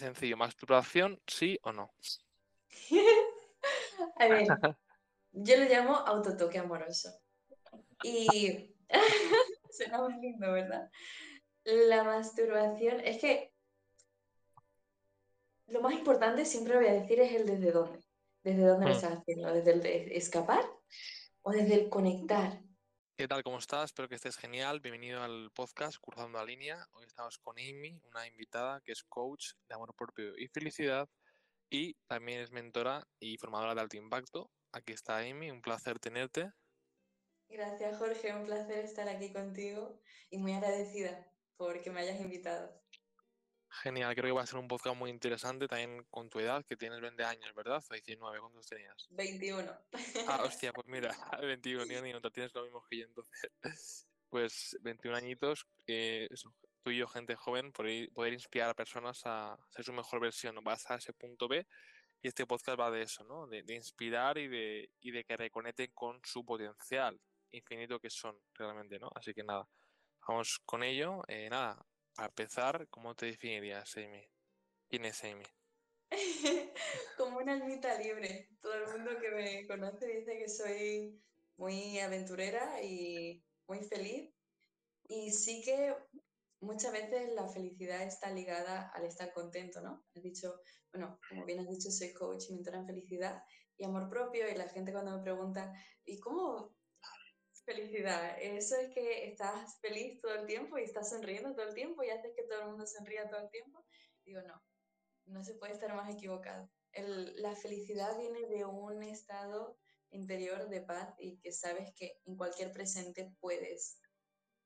Sencillo, masturbación, sí o no. A ver, yo lo llamo autotoque amoroso. Y suena muy lindo, ¿verdad? La masturbación, es que lo más importante, siempre voy a decir, es el desde dónde. ¿Desde dónde lo Hmm. estás haciendo? ¿Desde el de escapar o desde el conectar? ¿Qué tal? ¿Cómo estás? Espero que estés genial. Bienvenido al podcast Cruzando la Línea. Hoy estamos con Amy, una invitada que es coach de amor propio y felicidad y también es mentora y formadora de alto impacto. Aquí está Amy, un placer tenerte. Gracias, Jorge. Un placer estar aquí contigo y muy agradecida por que me hayas invitado. Genial, creo que va a ser un podcast muy interesante también con tu edad, que tienes 20 años, ¿verdad? O 19, ¿cuántos tenías? 21. Ah, hostia, pues mira, 21, ni ni nota, tienes lo mismo que yo entonces. Pues 21 añitos, eso, tú y yo, gente joven, poder, poder inspirar a personas a ser su mejor versión, ¿no? vas a ese punto B. Y este podcast va de eso, ¿no? De, de inspirar y de, y de que reconecten con su potencial infinito que son realmente, ¿no? Así que nada, vamos con ello. Eh, nada, para empezar, ¿cómo te definirías, Amy? ¿Quién es Amy? Como una almita libre. Todo el mundo que me conoce dice que soy muy aventurera y muy feliz. Y sí que muchas veces la felicidad está ligada al estar contento, ¿no? Has dicho, bueno, como bien has dicho, soy coach y mentora en felicidad y amor propio. Y la gente cuando me pregunta, ¿y cómo felicidad? Eso es que estás feliz todo el tiempo y estás sonriendo todo el tiempo y haces que todo el mundo sonría todo el tiempo. Digo, no, no se puede estar más equivocado. La felicidad viene de un estado interior de paz y que sabes que en cualquier presente puedes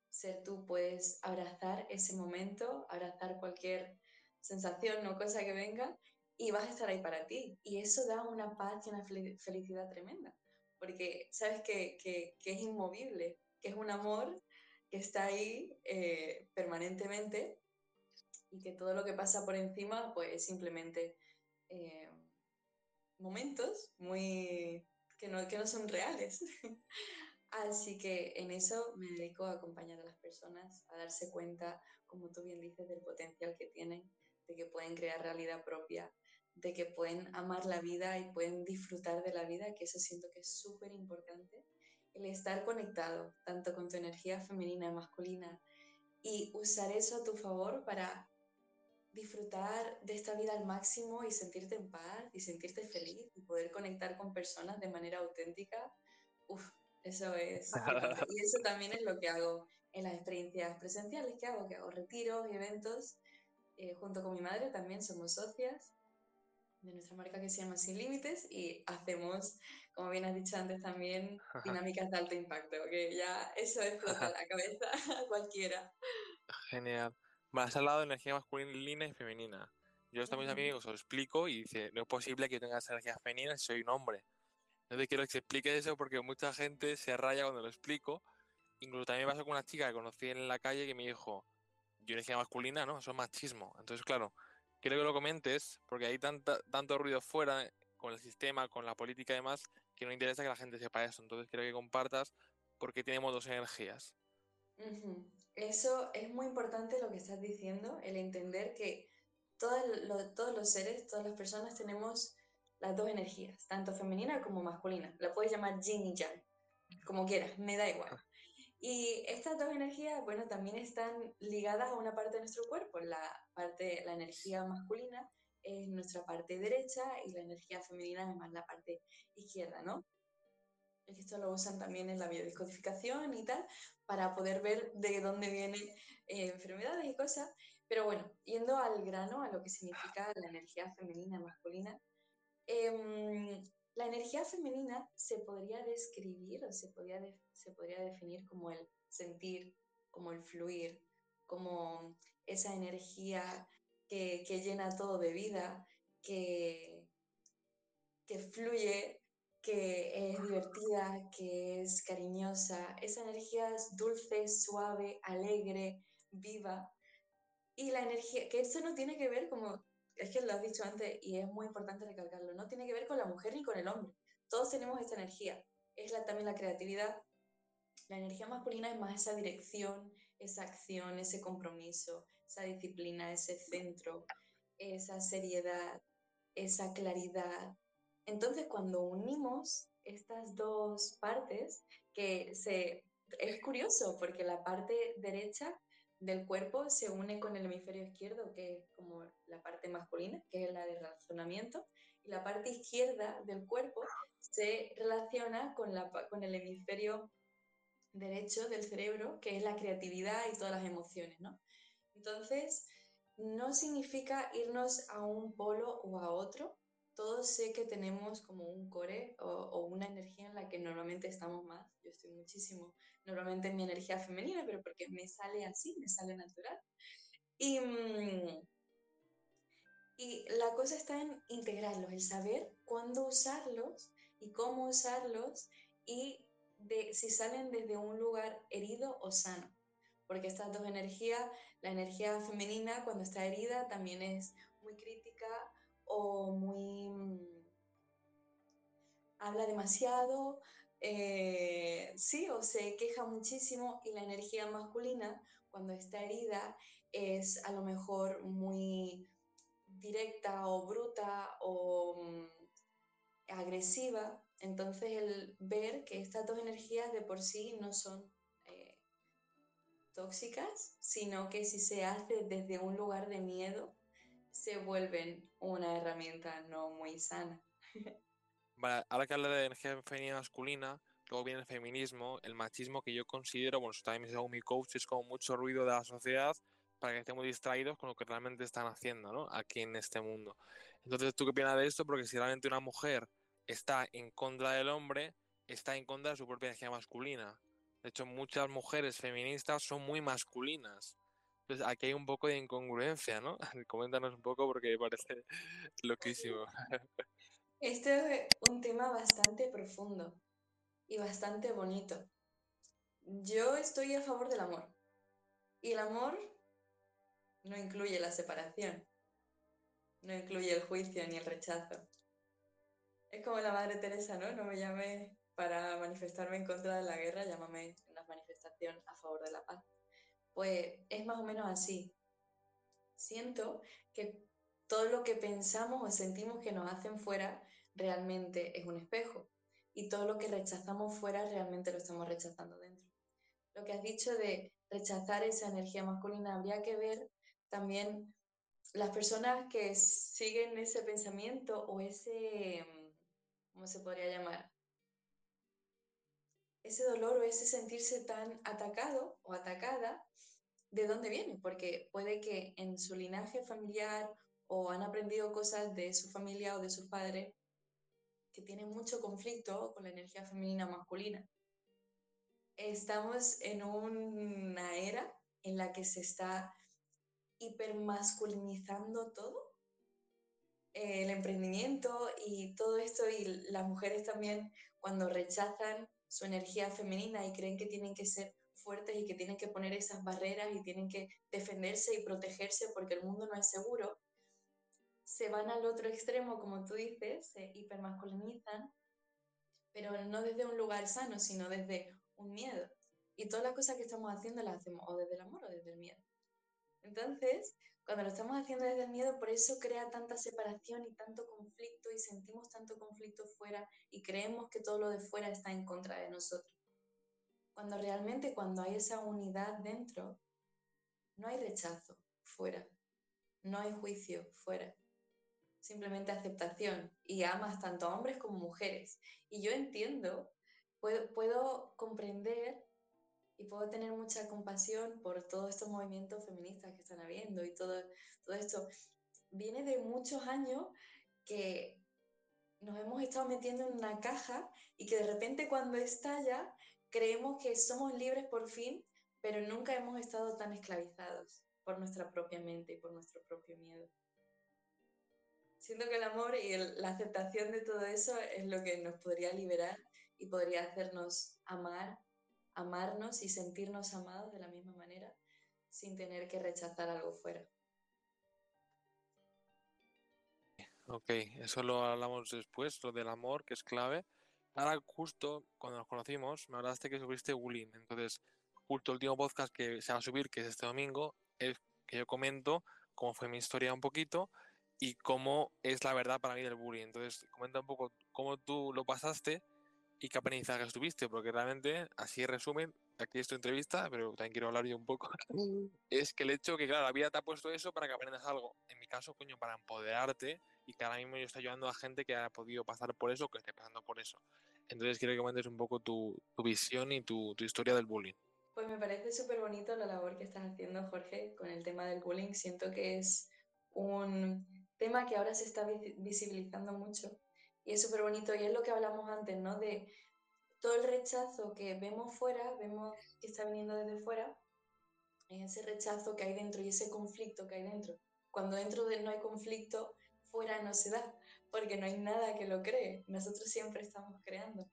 ser tú, puedes abrazar ese momento, abrazar cualquier sensación o cosa que venga y vas a estar ahí para ti. Y eso da una paz y una fel- felicidad tremenda, porque sabes que, que- que es inmovible, que es un amor que está ahí eh, permanentemente y que todo lo que pasa por encima pues es simplemente eh, momentos muy que no, que no son reales. Así que en eso me dedico a acompañar a las personas a darse cuenta, como tú bien dices, del potencial que tienen, de que pueden crear realidad propia, de que pueden amar la vida y pueden disfrutar de la vida, que eso siento que es súper importante. El estar conectado tanto con tu energía femenina y masculina y usar eso a tu favor para disfrutar de esta vida al máximo y sentirte en paz y sentirte feliz y poder conectar con personas de manera auténtica, uff, eso es. Y eso también es lo que hago en las experiencias presenciales que hago, que hago retiros y eventos. eh, junto con mi madre también somos socias de nuestra marca que se llama Sin Límites y hacemos, como bien has dicho antes también, dinámicas de alto impacto, que ya eso explota la cabeza a cualquiera. Genial. Vale, has hablado de energía masculina y femenina. Yo esto a mis amigos os lo explico y dice, no es posible que yo tenga energía femenina si soy un hombre. Entonces quiero que se explique eso porque mucha gente se raya cuando lo explico. Incluso también me pasó con una chica que conocí en la calle que me dijo, yo energía masculina, ¿no? Eso es machismo. Entonces, claro, quiero que lo comentes porque hay tanta, tanto ruido fuera con el sistema, con la política y demás, que no interesa que la gente sepa eso. Entonces quiero que compartas por qué tenemos dos energías. Eso es muy importante lo que estás diciendo, el entender que todo el- lo- todos los seres, todas las personas tenemos las dos energías, tanto femenina como masculina. La puedes llamar yin y yang, como quieras, me da igual. Y estas dos energías, bueno, también están ligadas a una parte de nuestro cuerpo. La parte, la energía masculina es nuestra parte derecha y la energía femenina es más la parte izquierda, ¿no? Esto lo usan también en la biodescodificación y tal, para poder ver de dónde vienen eh, enfermedades y cosas. Pero bueno, yendo al grano, a lo que significa la energía femenina masculina, em, la energía femenina se podría describir o se podría, se podría definir como el sentir, como el fluir, como esa energía que, que llena todo de vida, que, que fluye, que es divertida, que es cariñosa. Esa energía es dulce, suave, alegre, viva. Y la energía, que esto no tiene que ver como, es que lo has dicho antes y es muy importante recalcarlo, no tiene que ver con la mujer ni con el hombre. Todos tenemos esta energía. Es la, también la creatividad. La energía masculina es más esa dirección, esa acción, ese compromiso, esa disciplina, ese centro. esa seriedad, esa claridad. Entonces, cuando unimos estas dos partes, que se, es curioso porque la parte derecha del cuerpo se une con el hemisferio izquierdo, que es como la parte masculina, que es la de razonamiento, y la parte izquierda del cuerpo se relaciona con, la, con el hemisferio derecho del cerebro, que es la creatividad y todas las emociones, ¿no? Entonces, no significa irnos a un polo o a otro. Todos sé que tenemos como un core o, una energía en la que normalmente estamos más. Yo estoy muchísimo, normalmente en mi energía femenina, pero porque me sale así, me sale natural. Y, mm, y la cosa está en integrarlos, el saber cuándo usarlos y cómo usarlos y de si salen desde un lugar herido o sano. Porque estas dos energías, la energía femenina cuando está herida también es o muy... Mm, habla demasiado, eh, sí, o se queja muchísimo y la energía masculina cuando está herida es a lo mejor muy directa o bruta o mm, agresiva. Entonces, el ver que estas dos energías de por sí no son eh, tóxicas, sino que si se hace desde un lugar de miedo, se vuelven una herramienta no muy sana. Vale, ahora que habla de energía femenina masculina, luego viene el feminismo, el machismo que yo considero, bueno, también me mi coach, es como mucho ruido de la sociedad para que estemos distraídos con lo que realmente están haciendo, ¿no? Aquí en este mundo. Entonces, ¿tú qué opinas de esto? Porque si realmente una mujer está en contra del hombre, está en contra de su propia energía masculina. De hecho, muchas mujeres feministas son muy masculinas. Entonces, aquí hay un poco de incongruencia, ¿no? Coméntanos un poco porque me parece loquísimo. Este es un tema bastante profundo y bastante bonito. Yo estoy a favor del amor. Y el amor no incluye la separación, no incluye el juicio ni el rechazo. Es como la Madre Teresa, ¿no? No me llames para manifestarme en contra de la guerra, llámame en una manifestación a favor de la paz. Pues es más o menos así. Siento que todo lo que pensamos o sentimos que nos hacen fuera realmente es un espejo y todo lo que rechazamos fuera realmente lo estamos rechazando dentro. Lo que has dicho de rechazar esa energía masculina, habría que ver también las personas que siguen ese pensamiento o ese ¿cómo se podría llamar? Ese dolor o ese sentirse tan atacado o atacada, ¿de dónde viene? Porque puede que en su linaje familiar o han aprendido cosas de su familia o de sus padres que tienen mucho conflicto con la energía femenina masculina. Estamos en una era en la que se está hipermasculinizando todo el emprendimiento y todo esto y las mujeres también cuando rechazan su energía femenina y creen que tienen que ser fuertes y que tienen que poner esas barreras y tienen que defenderse y protegerse porque el mundo no es seguro, se van al otro extremo, como tú dices, se hipermasculinizan, pero no desde un lugar sano, sino desde un miedo. Y todas las cosas que estamos haciendo las hacemos o desde el amor o desde el miedo. Entonces, cuando lo estamos haciendo desde el miedo, por eso crea tanta separación y tanto conflicto y sentimos tanto conflicto fuera y creemos que todo lo de fuera está en contra de nosotros. Cuando realmente cuando hay esa unidad dentro, no hay rechazo fuera, no hay juicio fuera, simplemente aceptación y amas tanto a hombres como mujeres. Y yo entiendo, puedo, puedo comprender y puedo tener mucha compasión por todos estos movimientos feministas que están habiendo y todo, todo esto. Viene de muchos años que nos hemos estado metiendo en una caja y que de repente cuando estalla creemos que somos libres por fin, pero nunca hemos estado tan esclavizados por nuestra propia mente y por nuestro propio miedo. Siento que el amor y la aceptación de todo eso es lo que nos podría liberar y podría hacernos amar amarnos y sentirnos amados de la misma manera sin tener que rechazar algo fuera. Ok, eso lo hablamos después, lo del amor, que es clave. Ahora, justo cuando nos conocimos, me hablaste que subiste bullying. Entonces, justo el último podcast que se va a subir, que es este domingo, es que yo comento cómo fue mi historia un poquito y cómo es la verdad para mí del bullying. Entonces, comenta un poco cómo tú lo pasaste y qué aprendizaje tuviste, porque realmente, así en resumen, aquí es tu entrevista, pero también quiero hablar yo un poco, es que el hecho que, claro, la vida te ha puesto eso para que aprendas algo. En mi caso, coño, para empoderarte y que ahora mismo yo estoy ayudando a gente que ha podido pasar por eso, que esté pasando por eso. Entonces quiero que comentes un poco tu, tu visión y tu, tu, historia del bullying. Pues me parece súper bonito la labor que estás haciendo, Jorge, con el tema del bullying. Siento que es un tema que ahora se está visibilizando mucho y es súper bonito y es lo que hablamos antes, ¿no? De todo el rechazo que vemos fuera, vemos que está viniendo desde fuera, ese rechazo que hay dentro y ese conflicto que hay dentro. Cuando dentro de no hay conflicto, fuera no se da, porque no hay nada que lo cree. Nosotros siempre estamos creando.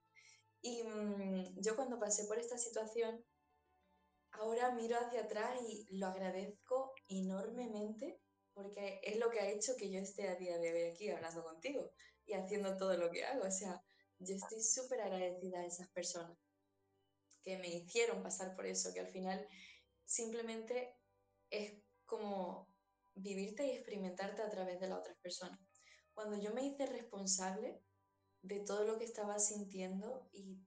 Y mmm, yo cuando pasé por esta situación, ahora miro hacia atrás y lo agradezco enormemente porque es lo que ha hecho que yo esté a día de hoy aquí hablando contigo haciendo todo lo que hago. O sea, yo estoy súper agradecida a esas personas que me hicieron pasar por eso, que al final simplemente es como vivirte y experimentarte a través de las otras personas. Cuando yo me hice responsable de todo lo que estaba sintiendo y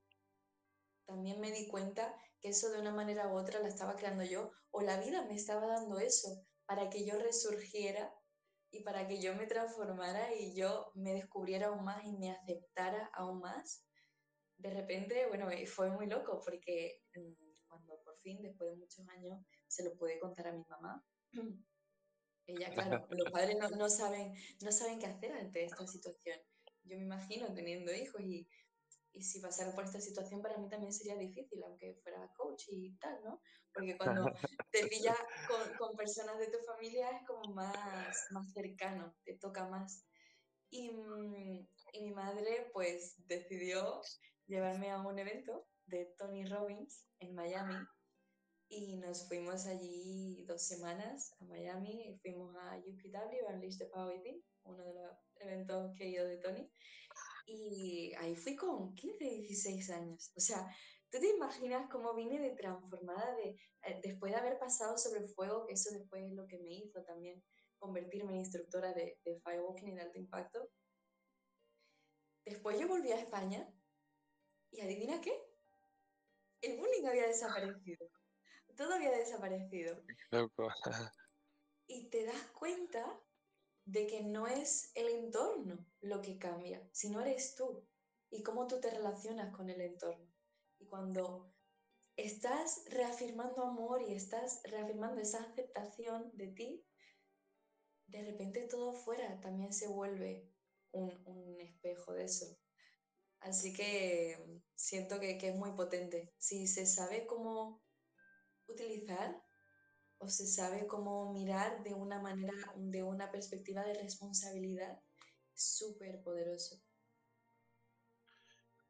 también me di cuenta que eso de una manera u otra la estaba creando yo o la vida me estaba dando eso para que yo resurgiera y para que yo me transformara y yo me descubriera aún más y me aceptara aún más. De repente, bueno, fue muy loco porque mm, cuando por fin, después de muchos años, se lo pude contar a mi mamá, ella, claro, los padres no, no, saben, no saben qué hacer ante esta situación. Yo me imagino teniendo hijos y y si pasara por esta situación para mí también sería difícil, aunque fuera coach y tal, ¿no? Porque cuando te pillas con, con, personas de tu familia es como más, más cercano, te toca más. Y, mm, y, mi madre pues decidió llevarme a un evento de Tony Robbins en Miami y nos fuimos allí dos semanas a Miami y fuimos a UPW, Unleash the Power Within, uno de los eventos que he ido de Tony y ahí fui con 15, 16 años. O sea, ¿tú te imaginas cómo vine de transformada de, eh, después de haber pasado sobre el fuego, que eso después es lo que me hizo también convertirme en instructora de, de firewalking y de alto impacto? Después yo volví a España y adivina qué? El bullying había desaparecido. Todo había desaparecido. y te das cuenta de que no es el entorno lo que cambia, sino eres tú y cómo tú te relacionas con el entorno. Y cuando estás reafirmando amor y estás reafirmando esa aceptación de ti, de repente todo fuera también se vuelve un, espejo de eso. Así que siento que, que es muy potente. Si se sabe cómo utilizar o se sabe cómo mirar de una manera, de una perspectiva de responsabilidad súper poderoso.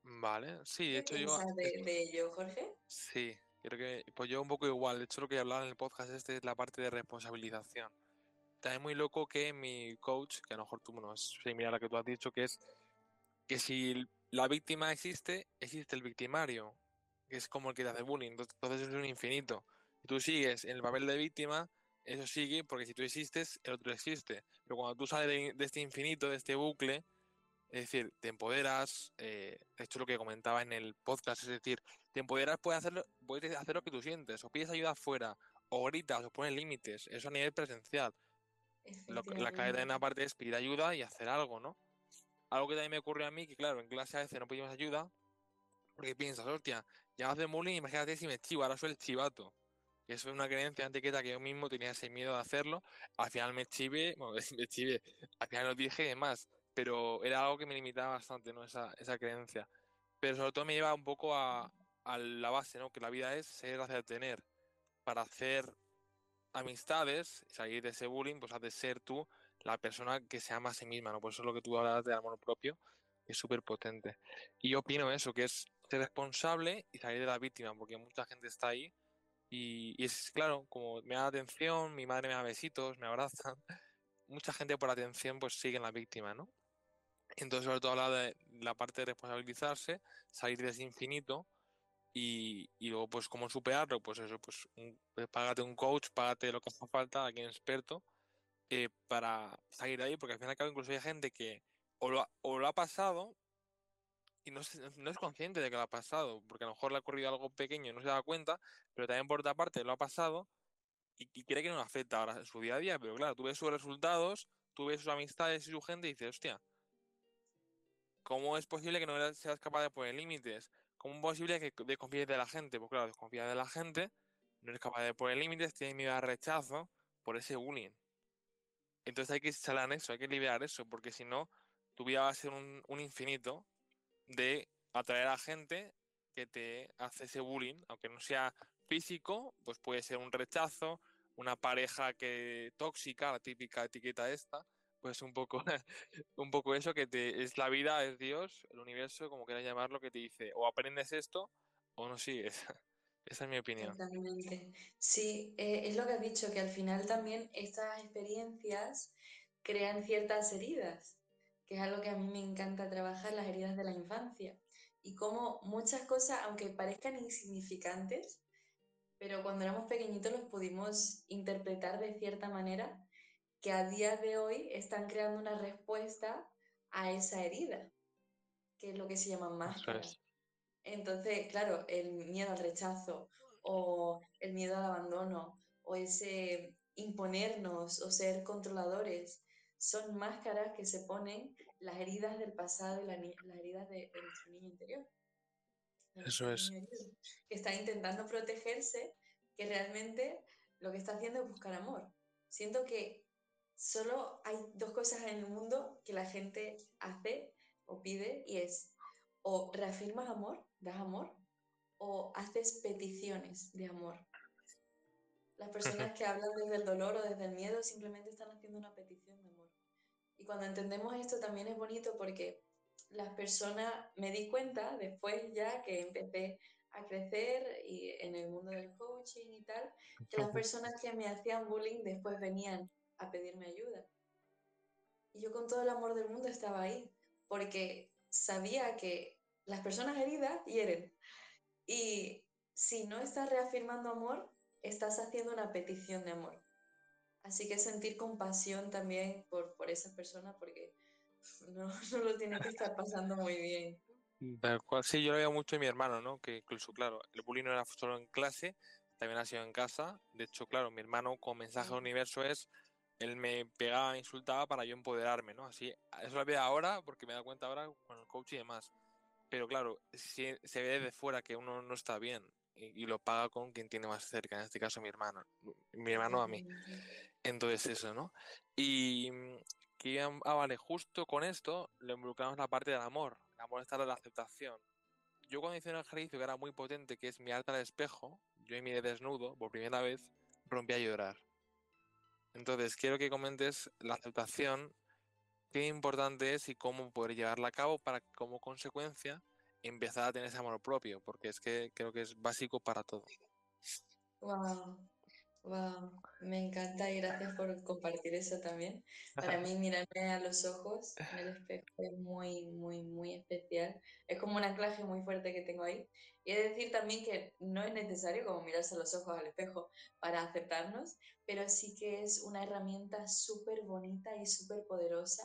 Vale, sí, de hecho yo... De, de ello, Jorge? Sí, creo que, pues yo un poco igual, de hecho lo que hablaba en el podcast este es la parte de responsabilización. También muy loco que mi coach, que a lo mejor tú, no es similar a la que tú has dicho, que es que si la víctima existe, existe el victimario, que es como el que te hace bullying, entonces es un infinito tú sigues en el papel de víctima, eso sigue porque si tú existes, el otro existe. Pero cuando tú sales de, este infinito, de este bucle, es decir, te empoderas, eh, esto es lo que comentaba en el podcast, es decir, te empoderas, puedes hacer, puedes hacer lo que tú sientes, o pides ayuda afuera, o gritas, o pones límites, eso a nivel presencial. Lo, la cadena en parte es pedir ayuda y hacer algo, ¿no? Algo que también me ocurre a mí, que claro, en clase a veces no pedimos ayuda, porque piensas, hostia, ya hace bullying, imagínate si me chivo, ahora soy el chivato que eso es una creencia antiqueta que yo mismo tenía ese miedo de hacerlo. Al final me chive, bueno, me chive, al final lo dije y demás, pero era algo que me limitaba bastante, ¿no? Esa, esa creencia. Pero sobre todo me lleva un poco a, a la base, ¿no? Que la vida es ser hacia tener. Para hacer amistades, salir de ese bullying, pues has de ser tú la persona que se ama a sí misma, ¿no? Por eso es lo que tú hablas de amor propio, es súper potente. Y yo opino eso, que es ser responsable y salir de la víctima, porque mucha gente está ahí y, es claro, como me da atención, mi madre me da besitos, me abrazan, mucha gente por atención pues sigue en la víctima, ¿no? Entonces sobre todo habla de la parte de responsabilizarse, salir de ese infinito y, y luego pues cómo superarlo, pues eso, pues, un, pues págate un coach, págate lo que haga falta, a quien experto eh, para salir de ahí, porque al final y al cabo incluso hay gente que o lo, ha- o lo ha pasado y no, no es consciente de que lo ha pasado, porque a lo mejor le ha ocurrido algo pequeño y no se da cuenta, pero también por otra parte lo ha pasado y, cree que no le afecta ahora en su día a día, pero claro, tú ves sus resultados, tú ves sus amistades y su gente y dices, hostia, ¿cómo es posible que no seas capaz de poner límites? ¿Cómo es posible que desconfíes de la gente? Pues claro, desconfías de la gente, no eres capaz de poner límites, tienes miedo al rechazo por ese bullying. Entonces hay que salir eso, hay que liberar eso, porque si no, tu vida va a ser un, un infinito de atraer a gente que te hace ese bullying, aunque no sea físico, pues puede ser un rechazo, una pareja que tóxica, la típica etiqueta esta, pues un poco, un poco eso que te es la vida, es Dios, el universo, como quieras llamarlo, que te dice o aprendes esto o no sigues. Esa es mi opinión. Totalmente. Sí, eh, es lo que has dicho, que al final también estas experiencias crean ciertas heridas, que es algo que a mí me encanta trabajar, las heridas de la infancia. Y cómo muchas cosas, aunque parezcan insignificantes, pero cuando éramos pequeñitos los pudimos interpretar de cierta manera, que a día de hoy están creando una respuesta a esa herida, que es lo que se llama Eso máscara. es. Entonces, claro, el miedo al rechazo o el miedo al abandono o ese imponernos o ser controladores son máscaras que se ponen las heridas del pasado y la las heridas de, de nuestro niño interior, Eso es. que está intentando protegerse, que realmente lo que está haciendo es buscar amor. Siento que solo hay dos cosas en el mundo que la gente hace o pide y es o reafirmas amor, das amor, o haces peticiones de amor. Las personas que hablan desde el dolor o desde el miedo simplemente están haciendo una petición. Y cuando entendemos esto también es bonito porque las personas, me di cuenta después ya que empecé a crecer y en el mundo del coaching y tal, que las personas que me hacían bullying después venían a pedirme ayuda. Y yo con todo el amor del mundo estaba ahí, porque sabía que las personas heridas hieren. Y si no estás reafirmando amor, estás haciendo una petición de amor. Así que sentir compasión también por, por esa persona, porque no, no lo tiene que estar pasando muy bien. Tal cual, sí, yo lo veo mucho en mi hermano, ¿no? Que incluso, claro, el bullying no era solo en clase, también ha sido en casa. De hecho, claro, mi hermano con mensaje al universo es, él me pegaba, me insultaba para yo empoderarme, ¿no? Así, eso lo veo ahora porque me he dado cuenta ahora con el coach y demás. Pero claro, si se ve desde fuera que uno no está bien y, y lo paga con quien tiene más cerca, en este caso mi hermano, mi hermano a mí. Entonces eso, ¿no? Y mm, que, ah, vale, justo con esto le involucramos la parte del amor. El amor está en la aceptación. Yo cuando hice un ejercicio que era muy potente, que es mirarte al espejo, yo y miré desnudo por primera vez, rompí a llorar. Entonces, quiero que comentes la aceptación, qué importante es y cómo poder llevarla a cabo para como consecuencia empezar a tener ese amor propio, porque es que creo que es básico para todo. Wow, wow, me encanta y gracias por compartir eso también. Para mí mirarme a los ojos en el espejo es muy, muy, muy especial. Es como un anclaje muy fuerte que tengo ahí. Y es decir también que no es necesario como mirarse a los ojos al espejo para aceptarnos, pero sí que es una herramienta súper bonita y súper poderosa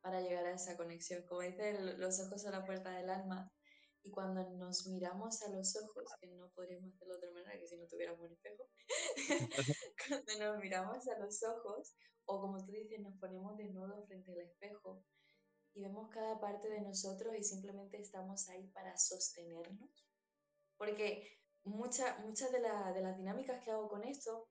para llegar a esa conexión. Como dice, los ojos son la puerta del alma y cuando nos miramos a los ojos, que no podríamos hacerlo de otra manera que si no tuviéramos un espejo, cuando nos miramos a los ojos, o como tú dices, nos ponemos desnudos frente al espejo y vemos cada parte de nosotros y simplemente estamos ahí para sostenernos. Porque muchas muchas de, la, de las dinámicas que hago con esto,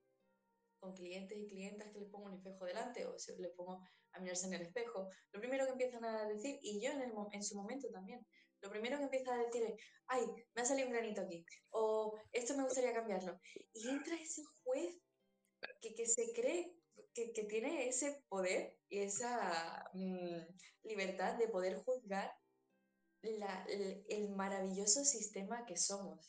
con clientes y clientas que les pongo un espejo delante o si les pongo a mirarse en el espejo, lo primero que empiezan a decir, y yo en, el, en su momento también, lo primero que empieza a decir es, ay, me ha salido un granito aquí, o esto me gustaría cambiarlo. Y entra ese juez que, que se cree que, que, tiene ese poder y esa mmm, libertad de poder juzgar la, el, el maravilloso sistema que somos.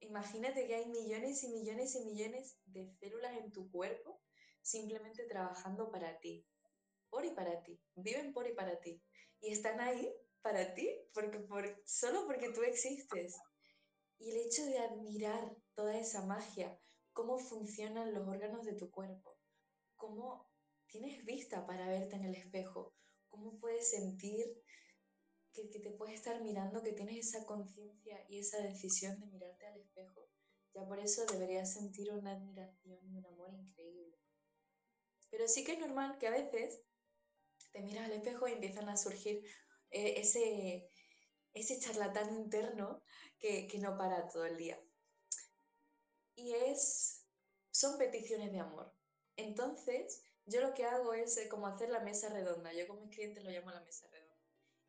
Imagínate que hay millones y millones y millones de células en tu cuerpo simplemente trabajando para ti, por y para ti, viven por y para ti. Y están ahí para ti, porque por, solo porque tú existes. Y el hecho de admirar toda esa magia, cómo funcionan los órganos de tu cuerpo, cómo tienes vista para verte en el espejo, cómo puedes sentir que, que te puedes estar mirando, que tienes esa conciencia y esa decisión de mirarte al espejo. Ya por eso deberías sentir una admiración y un amor increíble. Pero sí que es normal que a veces te miras al espejo y empiezan a surgir eh, ese, ese charlatán interno que, que no para todo el día. Y es, son peticiones de amor. Entonces, yo lo que hago es eh, como hacer la mesa redonda. Yo con mis clientes lo llamo la mesa redonda.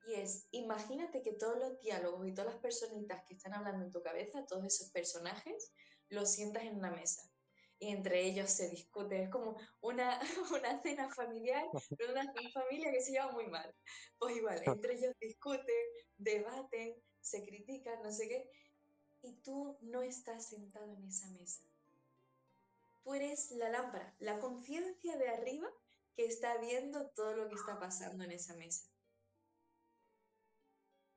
Y es, imagínate que todos los diálogos y todas las personitas que están hablando en tu cabeza, todos esos personajes, los sientas en una mesa y entre ellos se discuten. Es como una, una cena familiar, pero una familia que se lleva muy mal. Pues igual, entre ellos discuten, debaten, se critican, no sé qué, y tú no estás sentado en esa mesa. Tú eres la lámpara, la conciencia de arriba que está viendo todo lo que está pasando en esa mesa.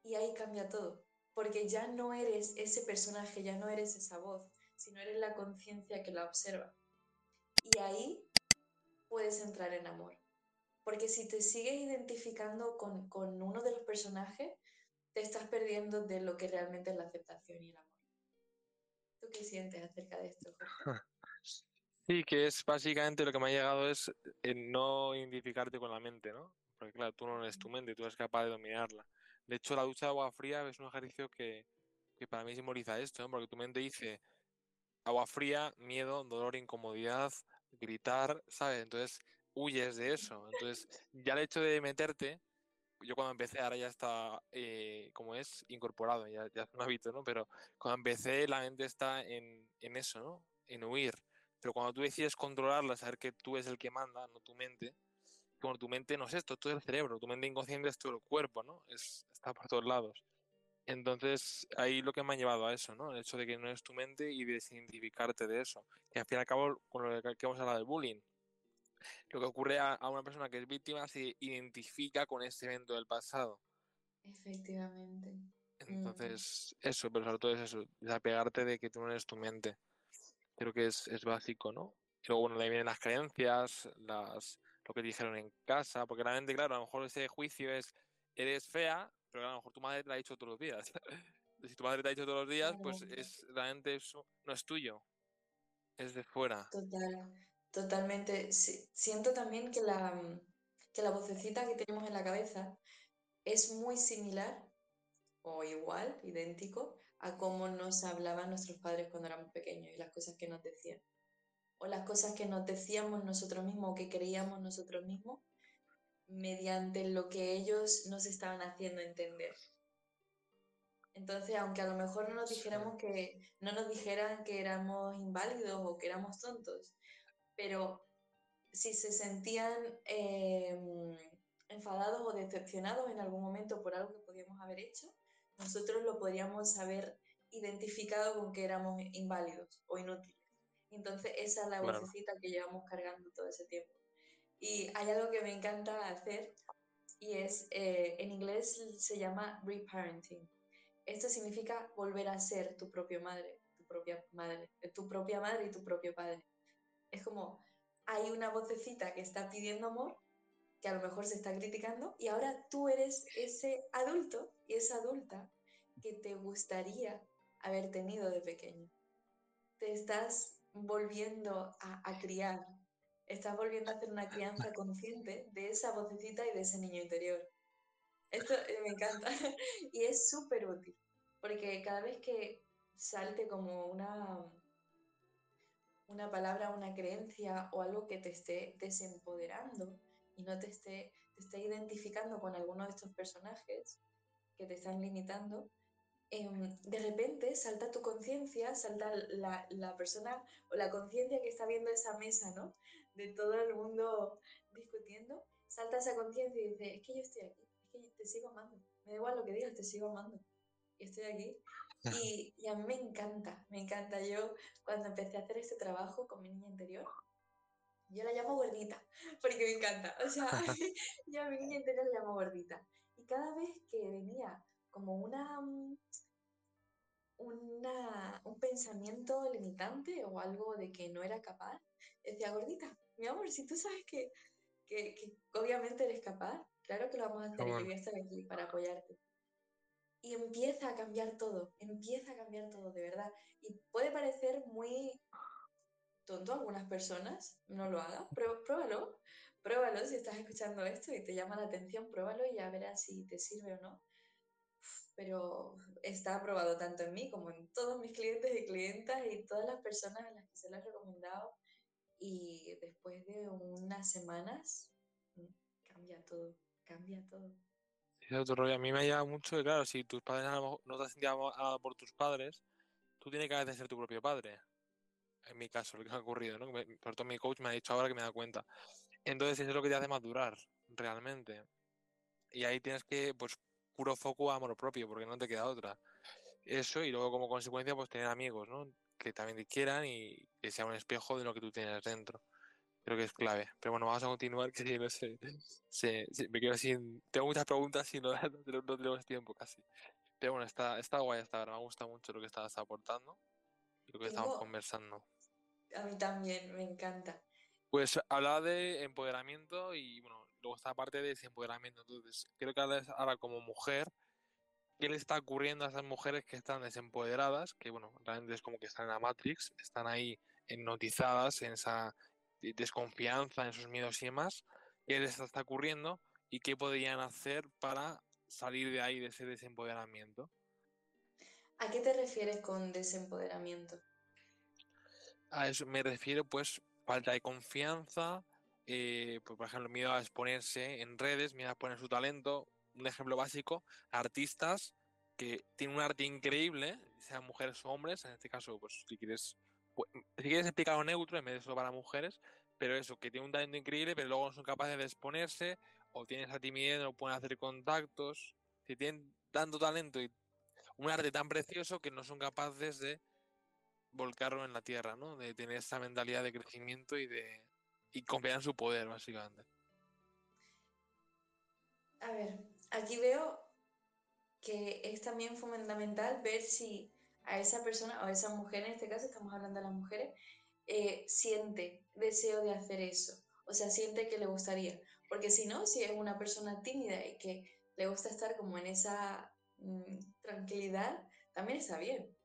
Y ahí cambia todo, porque ya no eres ese personaje, ya no eres esa voz, si no eres la conciencia que la observa. Y ahí puedes entrar en amor. Porque si te sigues identificando con, con uno de los personajes, te estás perdiendo de lo que realmente es la aceptación y el amor. ¿Tú qué sientes acerca de esto? Sí, que es básicamente lo que me ha llegado es el no identificarte con la mente, ¿no? Porque claro, tú no eres tu mente, tú eres capaz de dominarla. De hecho, la ducha de agua fría es un ejercicio que, que para mí simboliza esto, ¿no? Porque tu mente dice, agua fría, miedo, dolor, incomodidad, gritar, ¿sabes? Entonces huyes de eso. Entonces, ya el hecho de meterte, yo cuando empecé, ahora ya está, eh, como es, incorporado, ya, es un hábito, ¿no? Pero cuando empecé, la mente está en, en eso, ¿no? En huir. Pero cuando tú decides controlarla, saber que tú es el que manda, no tu mente, como tu mente no es esto, todo el cerebro, tu mente inconsciente es todo el cuerpo, ¿no? Es, está por todos lados. Entonces, ahí lo que me ha llevado a eso, ¿no? El hecho de que no es tu mente y desidentificarte de eso. Y al fin y al cabo, con lo que hemos hablado del bullying, lo que ocurre a, a, una persona que es víctima se identifica con ese evento del pasado. Efectivamente. Entonces, mm. eso, pero sobre todo es eso, desapegarte de que tú no eres tu mente. Creo que es, es básico, ¿no? Y luego, bueno, ahí vienen las creencias, las, lo que dijeron en casa, porque realmente, claro, a lo mejor ese juicio es, eres fea, pero a lo mejor tu madre te lo ha dicho todos los días. si tu madre te ha dicho todos los días, pues es realmente eso no es tuyo, es de fuera. Total, totalmente. Sí, siento también que la, que la vocecita que tenemos en la cabeza es muy similar o igual, idéntico, a cómo nos hablaban nuestros padres cuando éramos pequeños y las cosas que nos decían. O las cosas que nos decíamos nosotros mismos o que creíamos nosotros mismos mediante lo que ellos nos estaban haciendo entender. Entonces, aunque a lo mejor no nos dijéramos que, no nos dijeran que éramos inválidos o que éramos tontos, pero si se sentían eh, enfadados o decepcionados en algún momento por algo que podíamos haber hecho, nosotros lo podríamos haber identificado con que éramos inválidos o inútiles. Entonces, esa es la claro. vocecita que llevamos cargando todo ese tiempo. Y hay algo que me encanta hacer y es, eh, en inglés se llama reparenting. Esto significa volver a ser tu propia madre, tu propia madre, tu propia madre y tu propio padre. Es como, hay una vocecita que está pidiendo amor, que a lo mejor se está criticando, y ahora tú eres ese adulto y esa adulta que te gustaría haber tenido de pequeño. Te estás volviendo a criar, estás volviendo a hacer una crianza consciente de esa vocecita y de ese niño interior. Esto eh, me encanta y es súper útil, porque cada vez que salte como una, una palabra, una creencia o algo que te esté desempoderando y no te esté, te esté identificando con alguno de estos personajes que te están limitando, eh, de repente salta tu conciencia, salta la, la, persona o la conciencia que está viendo esa mesa, ¿no? De todo el mundo discutiendo, salta esa conciencia y dice, es que yo estoy aquí, es que te sigo amando, me da igual lo que digas, te sigo amando, y estoy aquí. Y, y a mí me encanta, me encanta. Yo cuando empecé a hacer este trabajo con mi niña interior, yo la llamo gordita, porque me encanta. O sea, yo a mi niña interior la llamo gordita. Y cada vez que venía como una, una, un pensamiento limitante o algo de que no era capaz, decía, gordita, mi amor, si tú sabes que, que, que obviamente eres capaz, claro que lo vamos a hacer y voy a estar aquí para apoyarte. Y empieza a cambiar todo, empieza a cambiar todo, de verdad. Y puede parecer muy tonto a algunas personas, no lo hagas, pero pruébalo, pruébalo si estás escuchando esto y te llama la atención, pruébalo y ya verás si te sirve o no. Pero está aprobado tanto en mí como en todos mis clientes y clientas y todas las personas a las que se lo he recomendado. Y después de unas semanas, mm, cambia todo, cambia todo. Es otro rollo. A mí me ha llevado mucho claro, si tus padres no te has sentido por tus padres, tú tienes que ser tu propio padre. En mi caso, lo que me ha ocurrido, ¿no? Por todo mi coach me ha dicho ahora que me da cuenta. Entonces, eso es lo que te hace madurar, realmente. Y ahí tienes que, pues, puro foco a amor propio, porque no te queda otra. Eso, y luego como consecuencia, pues tener amigos, ¿no? Que también te quieran y que sea un espejo de lo que tú tienes dentro. Creo que es clave. Pero bueno, vamos a continuar, que no sé, me quedo sin... Tengo muchas preguntas y no, no, tenemos tiempo casi. Pero bueno, está, está guay esta me gusta mucho lo que estabas aportando y lo que estamos conversando. A mí también, me encanta. Pues hablaba de empoderamiento y bueno, luego está parte de ese empoderamiento. Entonces, creo que ahora como mujer, ¿qué le está ocurriendo a esas mujeres que están desempoderadas? Que bueno, realmente es como que están en la Matrix, están ahí hipnotizadas en esa desconfianza, en esos miedos y demás. ¿Qué les está ocurriendo? ¿Y qué podrían hacer para salir de ahí, de ese desempoderamiento? ¿A qué te refieres con desempoderamiento? A eso me refiero, pues, falta de confianza, eh, pues, por ejemplo, miedo a exponerse en redes, miedo a exponer su talento. Un ejemplo básico, artistas que tienen un arte increíble, sean mujeres o hombres, en este caso, pues si quieres, pues, si quieres explicarlo neutro en vez de solo para mujeres, pero eso, que tienen un talento increíble, pero luego no son capaces de exponerse, o tienen esa timidez, no pueden hacer contactos, si tienen tanto talento y un arte tan precioso que no son capaces de volcarlo en la tierra, ¿no? De tener esa mentalidad de crecimiento y de y confiar en su poder, básicamente. A ver, aquí veo que es también fundamental ver si a esa persona o a esa mujer, en este caso estamos hablando de las mujeres, eh, siente deseo de hacer eso, o sea, siente que le gustaría. Porque si no, si es una persona tímida y que le gusta estar como en esa mm, tranquilidad, también está bien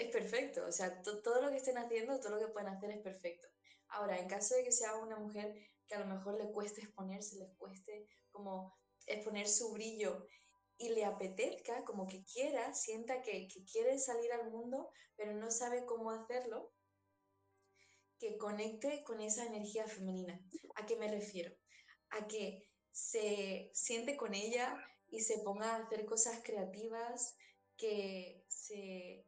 es perfecto. O sea, todo lo que estén haciendo, todo lo que pueden hacer es perfecto. Ahora, en caso de que sea una mujer que a lo mejor le cueste exponerse, le cueste como exponer su brillo y le apetezca, como que quiera, sienta que, que quiere salir al mundo, pero no sabe cómo hacerlo, que conecte con esa energía femenina. ¿A qué me refiero? A que se siente con ella y se ponga a hacer cosas creativas, que se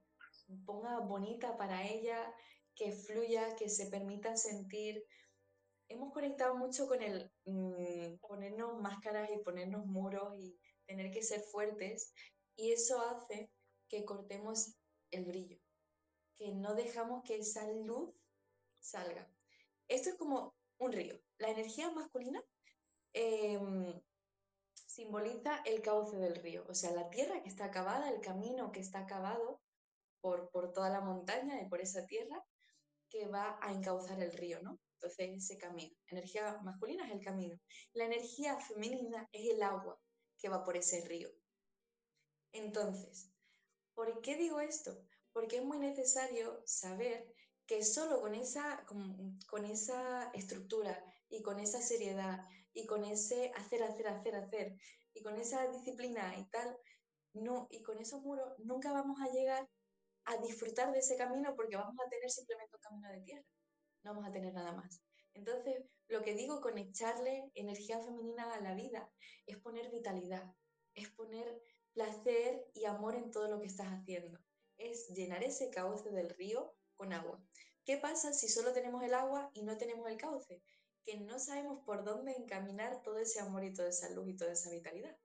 ponga bonita para ella, que fluya, que se permita sentir. Hemos conectado mucho con el mm, ponernos máscaras y ponernos muros y tener que ser fuertes y eso hace que cortemos el brillo, que no dejamos que esa luz salga. Esto es como un río. La energía masculina em, simboliza el cauce del río, o sea, la tierra que está acabada, el camino que está acabado, por, toda la montaña y por esa tierra que va a encauzar el río, ¿no? Entonces, ese camino. Energía masculina es el camino. La energía femenina es el agua que va por ese río. Entonces, ¿por qué digo esto? Porque es muy necesario saber que solo con esa, con, esa estructura y con esa seriedad y con ese hacer, hacer, hacer, hacer y con esa disciplina y tal, no, y con esos muros nunca vamos a llegar a disfrutar de ese camino porque vamos a tener simplemente un camino de tierra, no vamos a tener nada más. Entonces, lo que digo con echarle energía femenina a la vida es poner vitalidad, es poner placer y amor en todo lo que estás haciendo, es llenar ese cauce del río con agua. ¿Qué pasa si solo tenemos el agua y no tenemos el cauce? Que no sabemos por dónde encaminar todo ese amor y toda esa luz y toda esa vitalidad.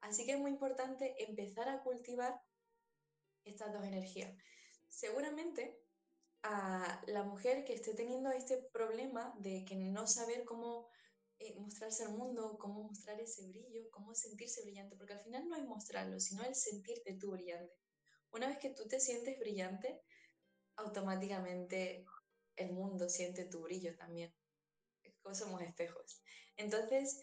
Así que es muy importante empezar a cultivar estas dos energías. Seguramente a la mujer que esté teniendo este problema de que no saber cómo eh, mostrarse al mundo, cómo mostrar ese brillo, cómo sentirse brillante, porque al final no es mostrarlo, sino el sentirte tú brillante. Una vez que tú te sientes brillante, automáticamente el mundo siente tu brillo también. somos espejos. Entonces,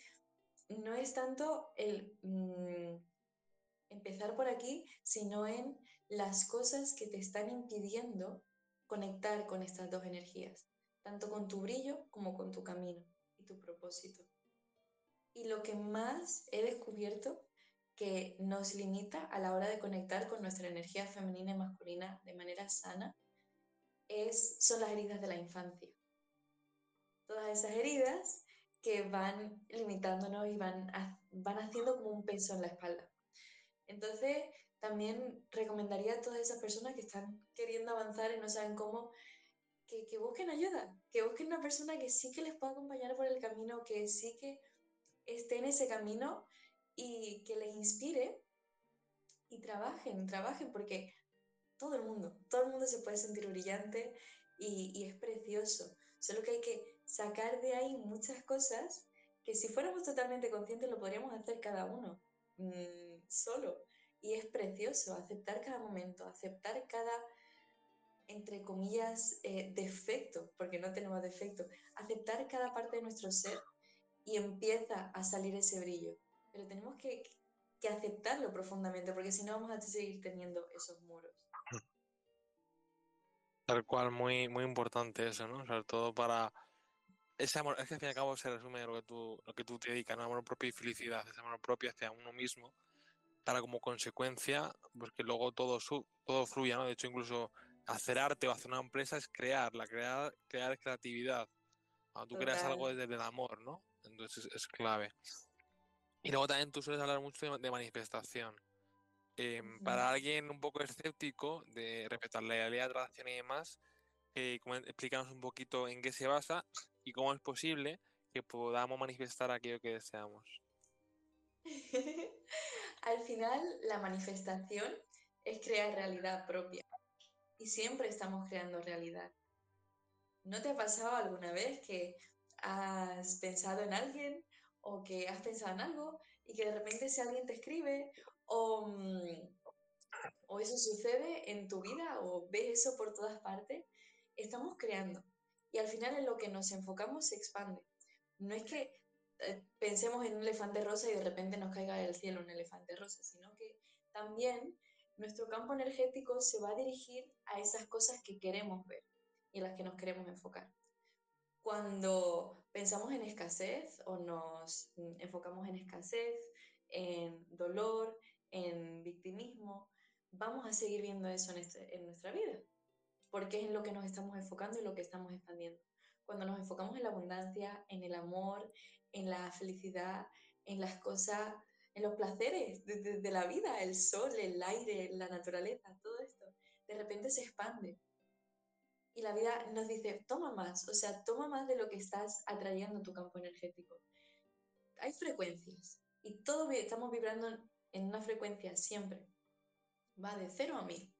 no es tanto el mm, empezar por aquí, sino en las cosas que te están impidiendo conectar con estas dos energías, tanto con tu brillo como con tu camino y tu propósito. Y lo que más he descubierto que nos limita a la hora de conectar con nuestra energía femenina y masculina de manera sana es, son las heridas de la infancia. Todas esas heridas que van limitándonos y van, van haciendo como un peso en la espalda. Entonces, también recomendaría a todas esas personas que están queriendo avanzar y no saben cómo, que, que busquen ayuda, que busquen una persona que sí que les pueda acompañar por el camino, que sí que esté en ese camino y que les inspire y trabajen, trabajen, porque todo el mundo, todo el mundo se puede sentir brillante y, es precioso. Solo que hay que sacar de ahí muchas cosas que si fuéramos totalmente conscientes lo podríamos hacer cada uno mm, solo. Y es precioso aceptar cada momento, aceptar cada, entre comillas, eh, defecto, porque no tenemos defecto, aceptar cada parte de nuestro ser y empieza a salir ese brillo. Pero tenemos que, que aceptarlo profundamente, porque si no vamos a seguir teniendo esos muros. Tal cual, muy, muy importante eso, ¿no? Sobre todo para ese amor, es que al fin y al cabo se resume lo que tú, lo que tú te dedicas, ¿no? Amor propio y felicidad, ese amor propio hacia uno mismo, para como consecuencia, porque luego todo, su, todo fluye, ¿no? De hecho, incluso hacer arte o hacer una empresa es crearla, crear, crear creatividad. Cuando tú creas algo desde el amor, ¿no? Entonces es, clave. Y luego también tú sueles hablar mucho de, manifestación. Em, para alguien un poco escéptico de respecto a la ley de atracción y demás, eh, explícanos un poquito en qué se basa y cómo es posible que podamos manifestar aquello que deseamos. Al final, la manifestación es crear realidad propia y siempre estamos creando realidad. ¿No te ha pasado alguna vez que has pensado en alguien o que has pensado en algo y que de repente si alguien te escribe o, mm, o eso sucede en tu vida o ves eso por todas partes, estamos creando. Y al final en lo que nos enfocamos se expande. No es que eh, pensemos en un elefante rosa y de repente nos caiga del cielo un elefante rosa, sino que también nuestro campo energético se va a dirigir a esas cosas que queremos ver y las que nos queremos enfocar. Cuando pensamos en escasez o nos enfocamos en escasez, en dolor, en victimismo, vamos a seguir viendo eso en, este, en nuestra vida, porque es en lo que nos estamos enfocando y lo que estamos expandiendo. Cuando nos enfocamos en la abundancia, en el amor, en la felicidad, en las cosas, en los placeres de, la vida, el sol, el aire, la naturaleza, todo esto, de repente se expande y la vida nos dice, toma más, o sea, toma más de lo que estás atrayendo tu campo energético. Hay frecuencias y todos estamos vibrando en una frecuencia siempre. Va de cero a mil.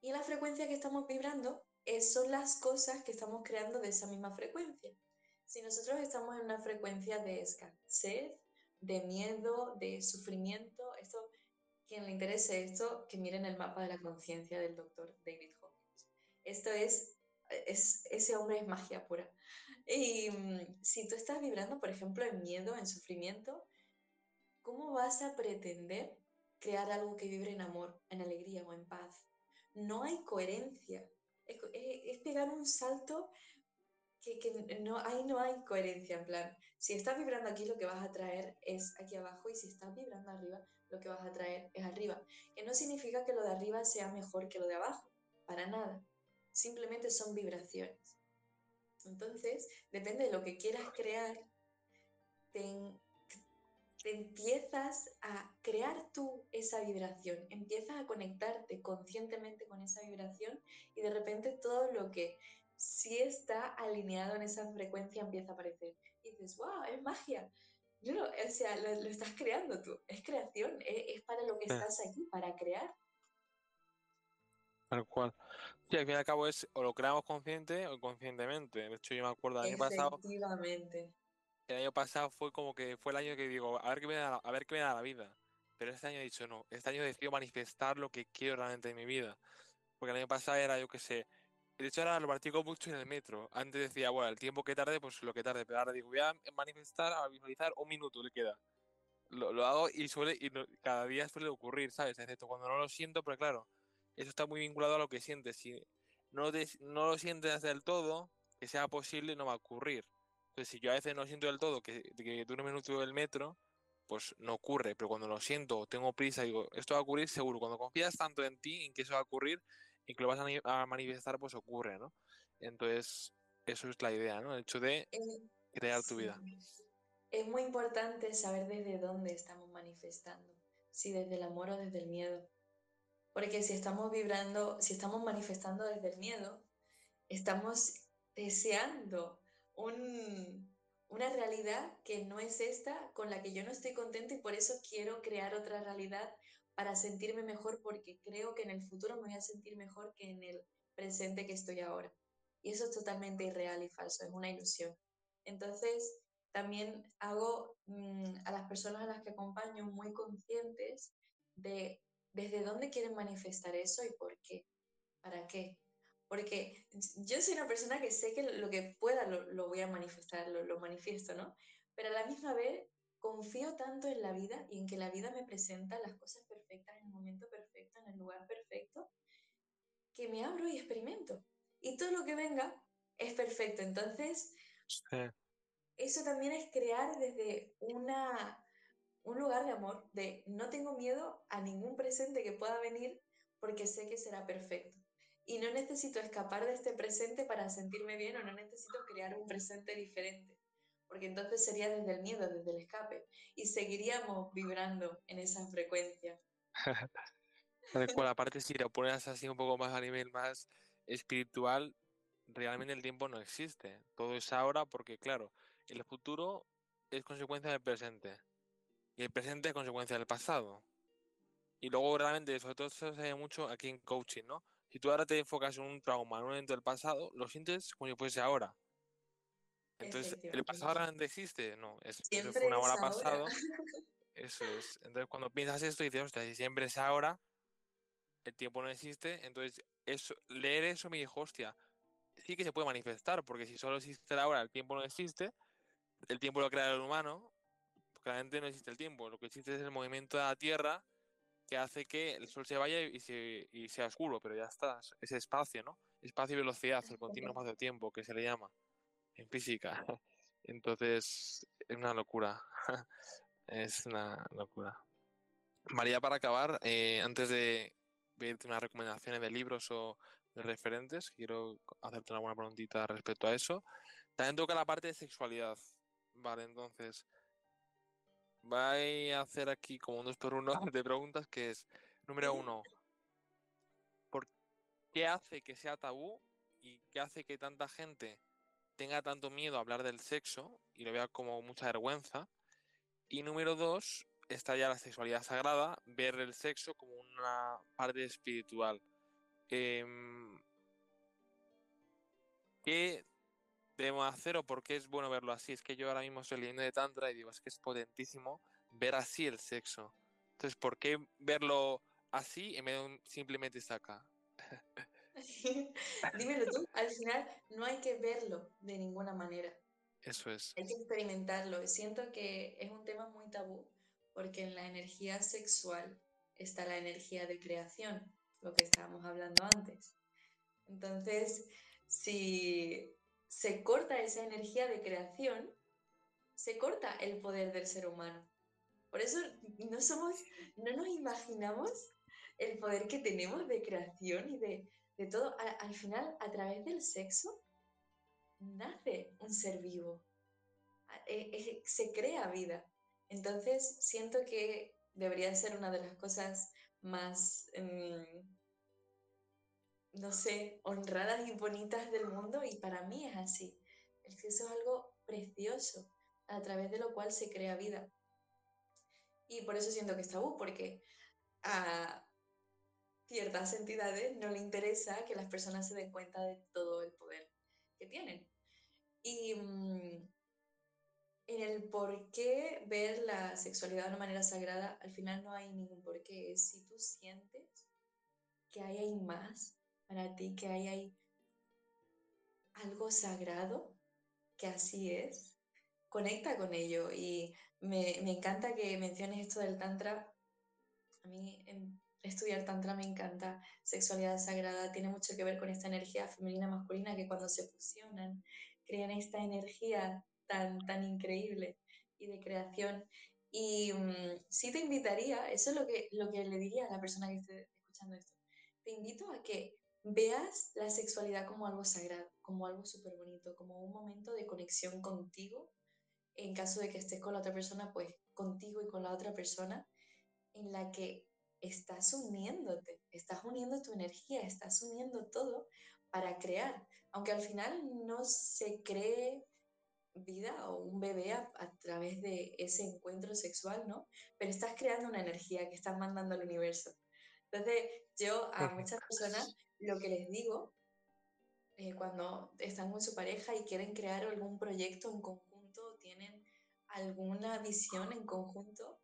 Y la frecuencia que estamos vibrando es, son las cosas que estamos creando de esa misma frecuencia. Si nosotros estamos en una frecuencia de escasez, de miedo, de sufrimiento, esto, quien le interese esto, que miren el mapa de la conciencia del doctor David esto es, es, ese hombre es magia pura. Y mm, si tú estás vibrando, por ejemplo, en miedo, en sufrimiento, ¿cómo vas a pretender crear algo que vibre en amor, en alegría o en paz? No hay coherencia. Es, pegar un salto que, no, ahí no hay coherencia, en plan, si estás vibrando aquí lo que vas a traer es aquí abajo y si estás vibrando arriba lo que vas a traer es arriba. Que no significa que lo de arriba sea mejor que lo de abajo, para nada simplemente son vibraciones. Entonces, depende de lo que quieras crear, te, empiezas a crear tú esa vibración, empiezas a conectarte conscientemente con esa vibración y de repente todo lo que sí está alineado en esa frecuencia empieza a aparecer. Y dices, wow, es magia. Yo, o sea, lo, estás creando tú, es creación, es para lo que estás aquí, para crear. Tal cual. Sí, al fin y al cabo es o lo creamos consciente o inconscientemente. De hecho, yo me acuerdo del año pasado. Efectivamente. El año pasado fue como que fue el año que digo, a ver qué me da, a ver qué me da la vida. Pero este año he dicho no. Este año he decidido manifestar lo que quiero realmente en mi vida. Porque el año pasado era, yo qué sé, De hecho, ahora lo practico mucho en el metro. Antes decía, bueno, el tiempo que tarde, pues lo que tarde. Pero ahora digo, voy a manifestar, a visualizar un minuto le queda. Lo, lo hago y suele, y cada día suele ocurrir, ¿sabes? Excepto cuando no lo siento, pero claro, eso está muy vinculado a lo que sientes. Si no, no lo sientes del todo, que sea posible, no va a ocurrir. Entonces, si yo a veces no siento del todo que, que dure un minuto el metro, pues no ocurre. Pero cuando lo siento, tengo prisa, digo, esto va a ocurrir seguro. Cuando confías tanto en ti, en que eso va a ocurrir, y que lo vas a, manifestar, pues ocurre, ¿no? Entonces, eso es la idea, ¿no? El hecho de crear tu vida. Es muy importante saber desde dónde estamos manifestando, si desde el amor o desde el miedo. Porque si estamos vibrando, si estamos manifestando desde el miedo, estamos deseando un, una realidad que no es esta, con la que yo no estoy contenta y por eso quiero crear otra realidad para sentirme mejor porque creo que en el futuro me voy a sentir mejor que en el presente que estoy ahora. Y eso es totalmente irreal y falso, es una ilusión. Entonces, también hago mm, a las personas a las que acompaño muy conscientes de desde dónde quieren manifestar eso y por qué, para qué. Porque yo soy una persona que sé que lo que pueda lo, voy a manifestar, lo, lo manifiesto, ¿no? Pero a la misma vez confío tanto en la vida y en que la vida me presenta las cosas perfectas en el momento perfecto, en el lugar perfecto, que me abro y experimento. Y todo lo que venga es perfecto. Entonces, eso también es crear desde una, un lugar de amor, de no tengo miedo a ningún presente que pueda venir porque sé que será perfecto. Y no necesito escapar de este presente para sentirme bien o no necesito crear un presente diferente porque entonces sería desde el miedo, desde el escape, y seguiríamos vibrando en esa frecuencia. Tal aparte si lo pones así un poco más a nivel más espiritual, realmente el tiempo no existe. Todo es ahora porque, claro, el futuro es consecuencia del presente y el presente es consecuencia del pasado. Y luego realmente, sobre todo eso se ve mucho aquí en coaching, ¿no? Si tú ahora te enfocas en un trauma, en un evento del pasado, lo sientes como si fuese ahora. Entonces, ¿el pasado realmente existe? No, es, eso fue una hora pasado. Eso es. Entonces, cuando piensas esto, dices, hostia, si siempre es ahora, el tiempo no existe. Entonces, eso, leer eso me dijo, hostia, sí que se puede manifestar, porque si solo existe la hora, el tiempo no existe. El tiempo lo crea el humano, claramente no existe el tiempo. Lo que existe es el movimiento de la Tierra que hace que el Sol se vaya y, se, y sea oscuro, pero ya está. Ese espacio, ¿no? Espacio y velocidad, el continuo espacio-tiempo, que se le llama en física. Entonces, es una locura. es una locura. María, para acabar, eh, antes de pedirte unas recomendaciones de libros o de referentes, quiero hacerte una buena preguntita respecto a eso. También toca la parte de sexualidad. Vale, entonces, voy a hacer aquí como un dos por uno de preguntas, que es, número uno, ¿por qué hace que sea tabú y qué hace que tanta gente tenga tanto miedo a hablar del sexo y lo vea como mucha vergüenza. Y número dos, está ya la sexualidad sagrada, ver el sexo como una parte espiritual. Em, ¿Qué debemos hacer o por qué es bueno verlo así? Es que yo ahora mismo estoy leyendo de Tantra y digo, es que es potentísimo ver así el sexo. Entonces, ¿por qué verlo así en vez de simplemente saca? Dímelo tú, al final no hay que verlo de ninguna manera. Eso es. Hay que experimentarlo. Siento que es un tema muy tabú porque en la energía sexual está la energía de creación, lo que estábamos hablando antes. Entonces, si se corta esa energía de creación, se corta el poder del ser humano. Por eso no somos, no nos imaginamos el poder que tenemos de creación y de, de todo, al, final, a través del sexo, nace un ser vivo, e, se crea vida. Entonces, siento que debería ser una de las cosas más, em, no sé, honradas y bonitas del mundo y para mí es así. El sexo es algo precioso a través de lo cual se crea vida. Y por eso siento que es tabú, porque a, ciertas entidades no le interesa que las personas se den cuenta de todo el poder que tienen. Y mm, en el por qué ver la sexualidad de una manera sagrada, al final no hay ningún por qué. Si tú sientes que hay, hay más para ti, que hay, hay algo sagrado, que así es, conecta con ello. Y me, me encanta que menciones esto del Tantra. A mí en estudiar Tantra me encanta. Sexualidad sagrada tiene mucho que ver con esta energía femenina masculina que cuando se fusionan crean esta energía tan, tan increíble y de creación. Y mm, sí te invitaría, eso es lo que, lo que le diría a la persona que esté escuchando esto, te invito a que veas la sexualidad como algo sagrado, como algo súper bonito, como un momento de conexión contigo, en caso de que estés con la otra persona, pues contigo y con la otra persona, en la que estás uniéndote, estás uniendo tu energía, estás uniendo todo para crear, aunque al final no se cree vida o un bebé a, a, través de ese encuentro sexual, ¿no? Pero estás creando una energía que estás mandando al universo. Entonces, yo a muchas personas lo que les digo eh, cuando están con su pareja y quieren crear algún proyecto en conjunto, tienen alguna visión en conjunto,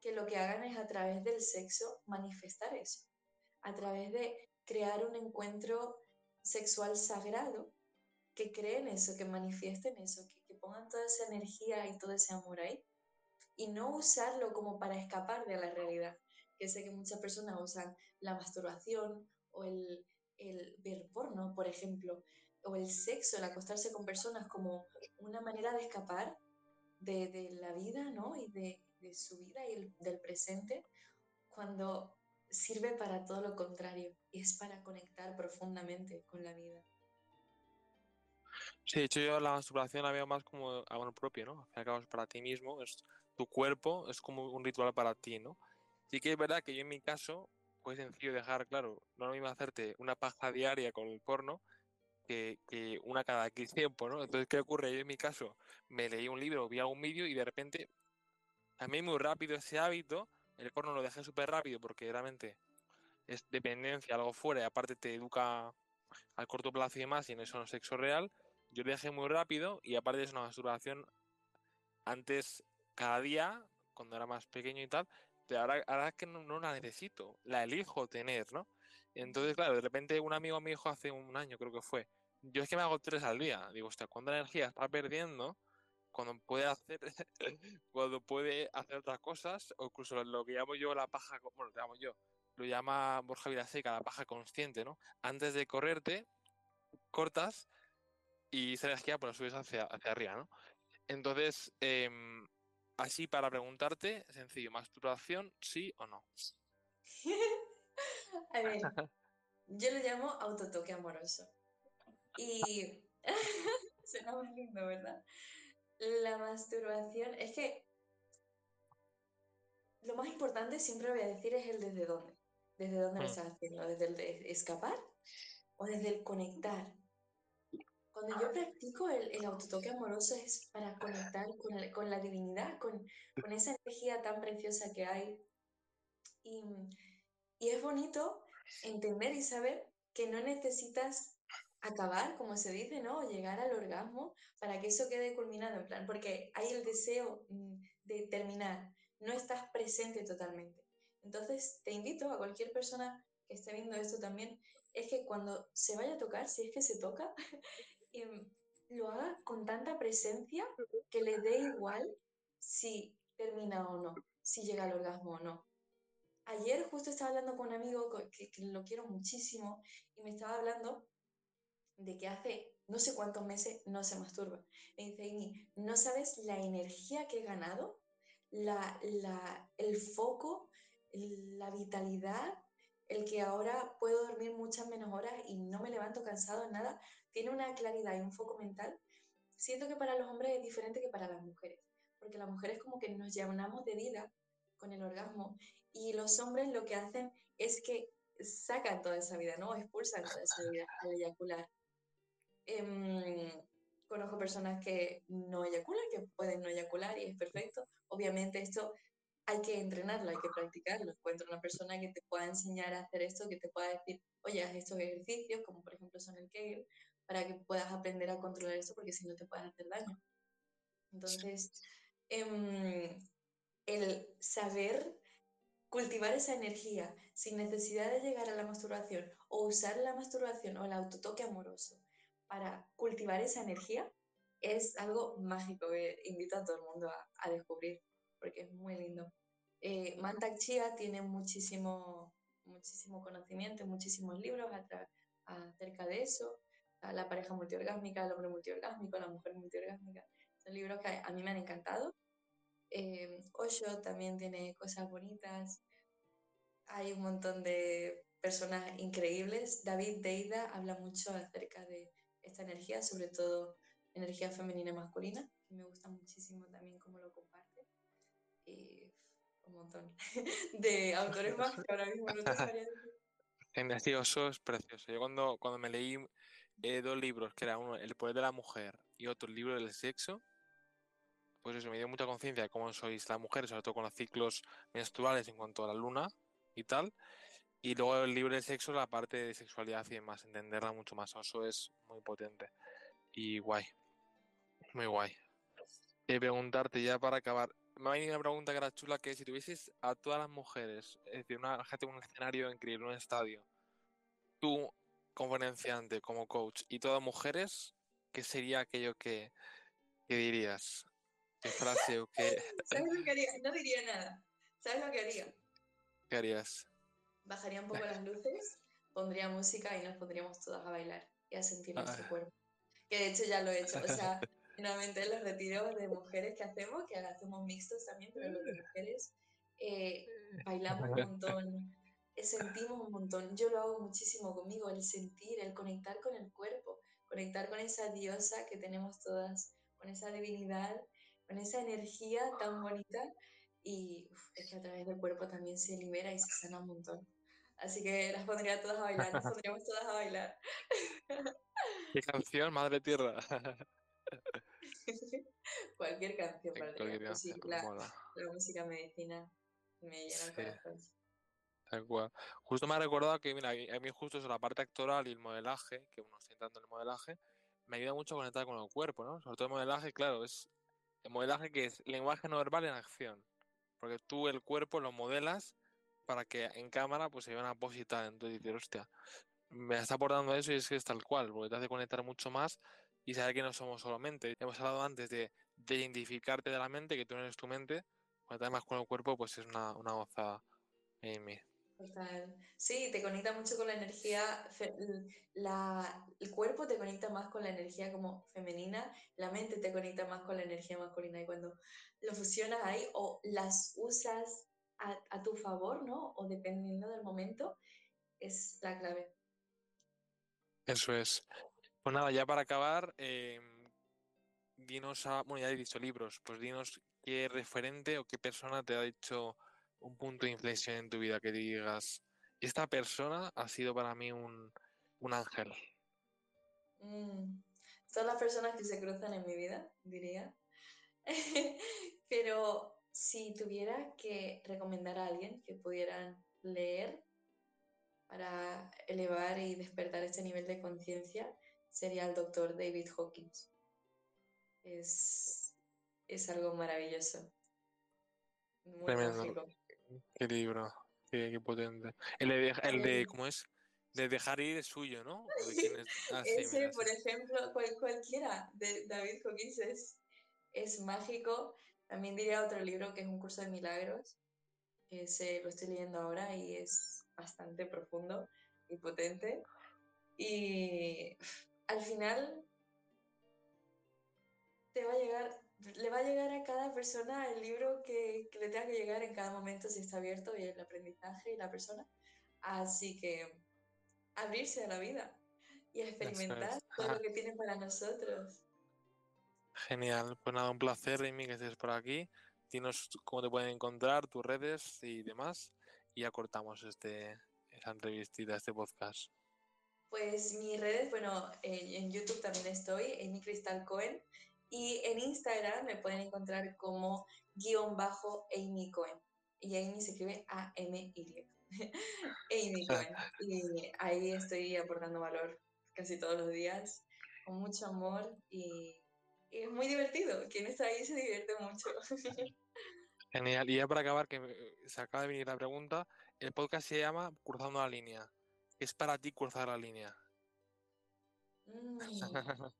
que lo que hagan es a través del sexo manifestar eso, a través de crear un encuentro sexual sagrado, que creen eso, que manifiesten eso, que, pongan toda esa energía y todo ese amor ahí, y no usarlo como para escapar de la realidad, que sé que muchas personas usan la masturbación o el, el ver porno, por ejemplo, o el sexo, el acostarse con personas como una manera de escapar de, de la vida, ¿no? Y de, de su vida y el, del presente, cuando sirve para todo lo contrario, y es para conectar profundamente con la vida. Sí, de hecho yo la masturbación la veo más como amor propio, ¿no? Al cabo es para ti mismo, es tu cuerpo, es como un ritual para ti, ¿no? Sí que es verdad que yo en mi caso, pues sencillo dejar, claro, no lo mismo hacerte una paja diaria con el porno que, que una cada X tiempo, ¿no? Entonces, ¿qué ocurre? Yo en mi caso me leí un libro, vi algún vídeo y de repente a muy rápido ese hábito, el porno lo dejé súper rápido porque realmente es dependencia, algo fuera, y aparte te educa al corto plazo y demás, y en eso no es sexo real, yo lo dejé muy rápido y aparte es una masturbación antes cada día, cuando era más pequeño y tal, pero ahora, ahora que no, no, la necesito, la elijo tener, ¿no? Entonces, claro, de repente un amigo me dijo hace un año, creo que fue, yo es que me hago tres al día, digo, hostia, ¿cuánta energía está perdiendo? Cuando puede hacer cuando puede hacer otras cosas o incluso lo que llamo yo la paja bueno lo llamo yo lo llama Borja Vilaseca la paja consciente no antes de correrte cortas y esa energía pues la subes hacia, hacia arriba no entonces eh, así para preguntarte sencillo masturbación sí o no a ver yo lo llamo autotoque amoroso. Y suena muy lindo verdad la masturbación, es que lo más importante siempre voy a decir es el desde dónde. ¿Desde dónde lo estás haciendo? ¿Desde el de escapar o desde el conectar? Cuando yo practico el, el autotoque amoroso es para conectar con, el, con la divinidad, con, con, esa energía tan preciosa que hay. Y, y es bonito entender y saber que no necesitas acabar, como se dice, ¿no? Llegar al orgasmo para que eso quede culminado, en plan, porque hay el deseo mm, de terminar, no estás presente totalmente. Entonces, te invito a cualquier persona que esté viendo esto también, es que cuando se vaya a tocar, si es que se toca, em, lo haga con tanta presencia que le dé igual si termina o no, si llega al orgasmo o no. Ayer justo estaba hablando con un amigo que, que lo quiero muchísimo y me estaba hablando de que hace no sé cuántos meses no se masturba. Me dice, no sabes la energía que he ganado, la, la, el foco, la vitalidad, el que ahora puedo dormir muchas menos horas y no me levanto cansado en nada, tiene una claridad y un foco mental. Siento que para los hombres es diferente que para las mujeres, porque las mujeres como que nos llenamos de vida con el orgasmo y los hombres lo que hacen es que sacan toda esa vida, ¿no? Expulsan toda esa vida al eyacular. Eh, conozco personas que no eyaculan, que pueden no eyacular y es perfecto. Obviamente esto hay que entrenarlo, hay que practicarlo. Encuentra una persona que te pueda enseñar a hacer esto, que te pueda decir, oye, haz estos ejercicios, como por ejemplo son el Kegel, para que puedas aprender a controlar esto, porque si no te puedes hacer daño. Entonces, eh, el saber cultivar esa energía sin necesidad de llegar a la masturbación o usar la masturbación o el autotoque amoroso para cultivar esa energía es algo mágico que invito a todo el mundo a, descubrir, porque es muy lindo. Eh, Mantak Chia tiene muchísimo, muchísimo conocimiento, muchísimos libros acerca de eso. La pareja multiorgásmica, el hombre multiorgásmico, la mujer multiorgásmica. Son libros que a mí me han encantado. Eh, Osho también tiene cosas bonitas. Hay un montón de personas increíbles. David Deida habla mucho acerca de esta energía, sobre todo energía femenina y masculina, que me gusta muchísimo también cómo lo comparte. Y un montón de autores más que ahora mismo no te sabría decir. eso es precioso. Yo cuando, cuando me leí eh, dos libros, que era uno El poder de la mujer y otro el libro del sexo, pues eso me dio mucha conciencia de cómo sois la mujer, sobre todo con los ciclos menstruales en cuanto a la luna y tal. Y luego el libro del sexo, la parte de sexualidad y demás, entenderla mucho más. Eso es muy potente. Y guay. Muy guay. Y preguntarte ya para acabar. Me ha venido una pregunta que era chula, que si tuvieses a todas las mujeres, es decir, una gente un escenario increíble, un estadio, tú, conferenciante, como coach, y todas mujeres, ¿qué sería aquello que, que dirías? ¿Qué frase o qué...? ¿Sabes lo que haría? No diría nada. ¿Sabes lo que haría? ¿Qué harías? Bajaría un poco las luces, pondría música y nos pondríamos todas a bailar y a sentir nuestro cuerpo. Que de hecho ya lo he hecho. O sea, finalmente los retiros de mujeres que hacemos, que hacemos mixtos también, pero los de mujeres, eh, bailamos un montón, eh, sentimos un montón. Yo lo hago muchísimo conmigo, el sentir, el conectar con el cuerpo, conectar con esa diosa que tenemos todas, con esa divinidad, con esa energía tan bonita. Y es que a través del cuerpo también se libera y se sana un montón. Así que las pondría todas a bailar, las pondríamos todas a bailar. ¿Qué canción, Madre Tierra? Cualquier canción, para Cualquier canción, la, la, música medicina me llena el corazón. Tal cual. Justo me ha recordado que, mira, a mí justo es la parte actoral y el modelaje, que uno está entrando en el modelaje, me ayuda mucho a conectar con el cuerpo, ¿no? Sobre todo el modelaje, claro, es el modelaje que es lenguaje no verbal en acción. Porque tú el cuerpo lo modelas para que en cámara pues se vea una posita. Entonces dices, hostia, me está aportando eso y es que es tal cual, porque te hace conectar mucho más y saber que no somos solamente. Hemos hablado antes de, de identificarte de la mente, que tú no eres tu mente, cuando te más con el cuerpo, pues es una, una en mí. Total. Sí, te conecta mucho con la energía, la, el cuerpo te conecta más con la energía como femenina, la mente te conecta más con la energía masculina y cuando lo fusionas ahí o las usas a, a tu favor, ¿no? O dependiendo del momento, es la clave. Eso es. Pues nada, ya para acabar, eh, dinos a, bueno, ya he dicho libros, pues dinos qué referente o qué persona te ha dicho un punto de inflexión en tu vida que digas, esta persona ha sido para mí un, un ángel. Mm, son las personas que se cruzan en mi vida, diría. Pero si tuviera que recomendar a alguien que pudieran leer para elevar y despertar este nivel de conciencia, sería el doctor David Hawkins. Es, es algo maravilloso. Muy mágico. Qué libro, qué, potente. El de, el de, ¿cómo es? De dejar ir es suyo, ¿no? Ah, Ese, por ejemplo, cualquiera de David Hawkins es, es mágico. También diría otro libro que es Un curso de milagros. Ese lo estoy leyendo ahora y es bastante profundo y potente. Y al final te va a llegar, le va a llegar a cada persona el libro que, le tenga que llegar en cada momento si está abierto y el aprendizaje y la persona. Así que abrirse a la vida y experimentar todo lo que tiene para nosotros. Genial, pues nada, un placer, Amy, que estés por aquí. Dinos cómo te pueden encontrar, tus redes y demás. Y ya cortamos este, esta entrevista, este podcast. Pues mis redes, bueno, en YouTube también estoy, Amy Cristal Cohen, y en Instagram me pueden encontrar como guion bajo Amy Cohen. Y Amy se escribe A-M-Y. Amy Cohen. Y ahí estoy aportando valor casi todos los días, con mucho amor y, es muy divertido. Quien está ahí se divierte mucho. Genial. Y ya para acabar, que se acaba de venir la pregunta, el podcast se llama Cruzando la línea es para ti cruzar la línea? Mm,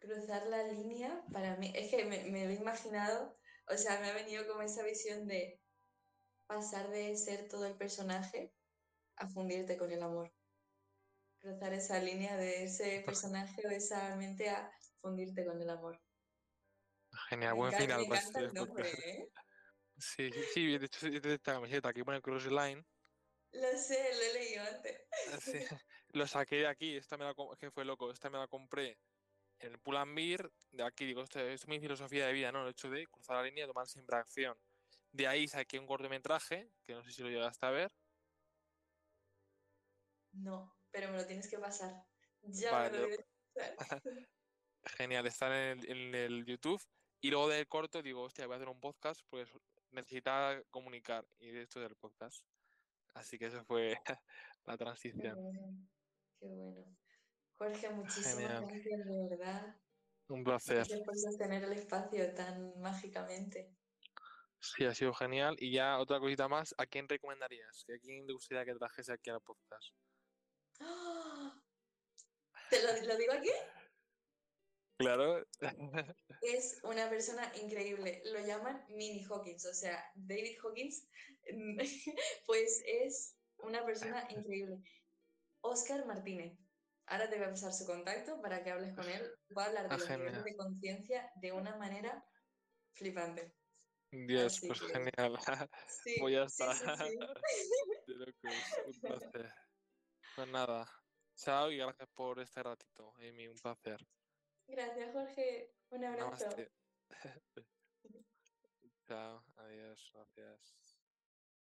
cruzar la línea, para mí, es que me, me lo he imaginado, o sea, me ha venido como esa visión de pasar de ser todo el personaje a fundirte con el amor. Cruzar esa línea de ese personaje o esa mente a fundirte con el amor. Genial, Me buen encanta, final me el nombre, podcast. ¿eh? Sí, sí, de hecho esta camiseta, aquí pone Cross Line. Lo sé, lo he leído antes. Sí, lo saqué de aquí, esta me la que fue loco, esta me la compré en el Pull&Bear, de aquí digo, esto, esto es mi filosofía de vida, ¿no? El hecho de cruzar la línea y tomar siempre acción. De ahí saqué un cortometraje, que no sé si lo llegaste a ver. No, pero me lo tienes que pasar. Ya Vale, me lo tienes que pasar. Genial, está en el, en el YouTube. Y luego del corto digo, hostia, voy a hacer un podcast, pues necesitaba comunicar. Y de esto del podcast. Así que eso fue la Qué transición. bueno, qué bueno. Jorge, muchísimas Genial. gracias, de verdad. Un placer. Gracias por sostener el espacio tan mágicamente. Sí, ha sido genial. Y ya otra cosita más, ¿a quién recomendarías? ¿A quién te gustaría que trajese aquí al podcast? ¡Ah! ¿Te lo, lo digo aquí? Claro. Es una persona increíble. Lo llaman Mini Hawkins, o sea, David Hawkins, pues es una persona increíble. Oscar Martínez. Ahora te voy a pasar su contacto para que hables con él. Va a hablar de Ah, los niveles de conciencia de una manera flipante. Dios, Así pues que- genial. Sí, Pues ya sí, sí, un placer. Pues nada. Chao y gracias por este ratito, Amy, un placer. Gracias, Jorge. Un abrazo. Chao, adiós, gracias.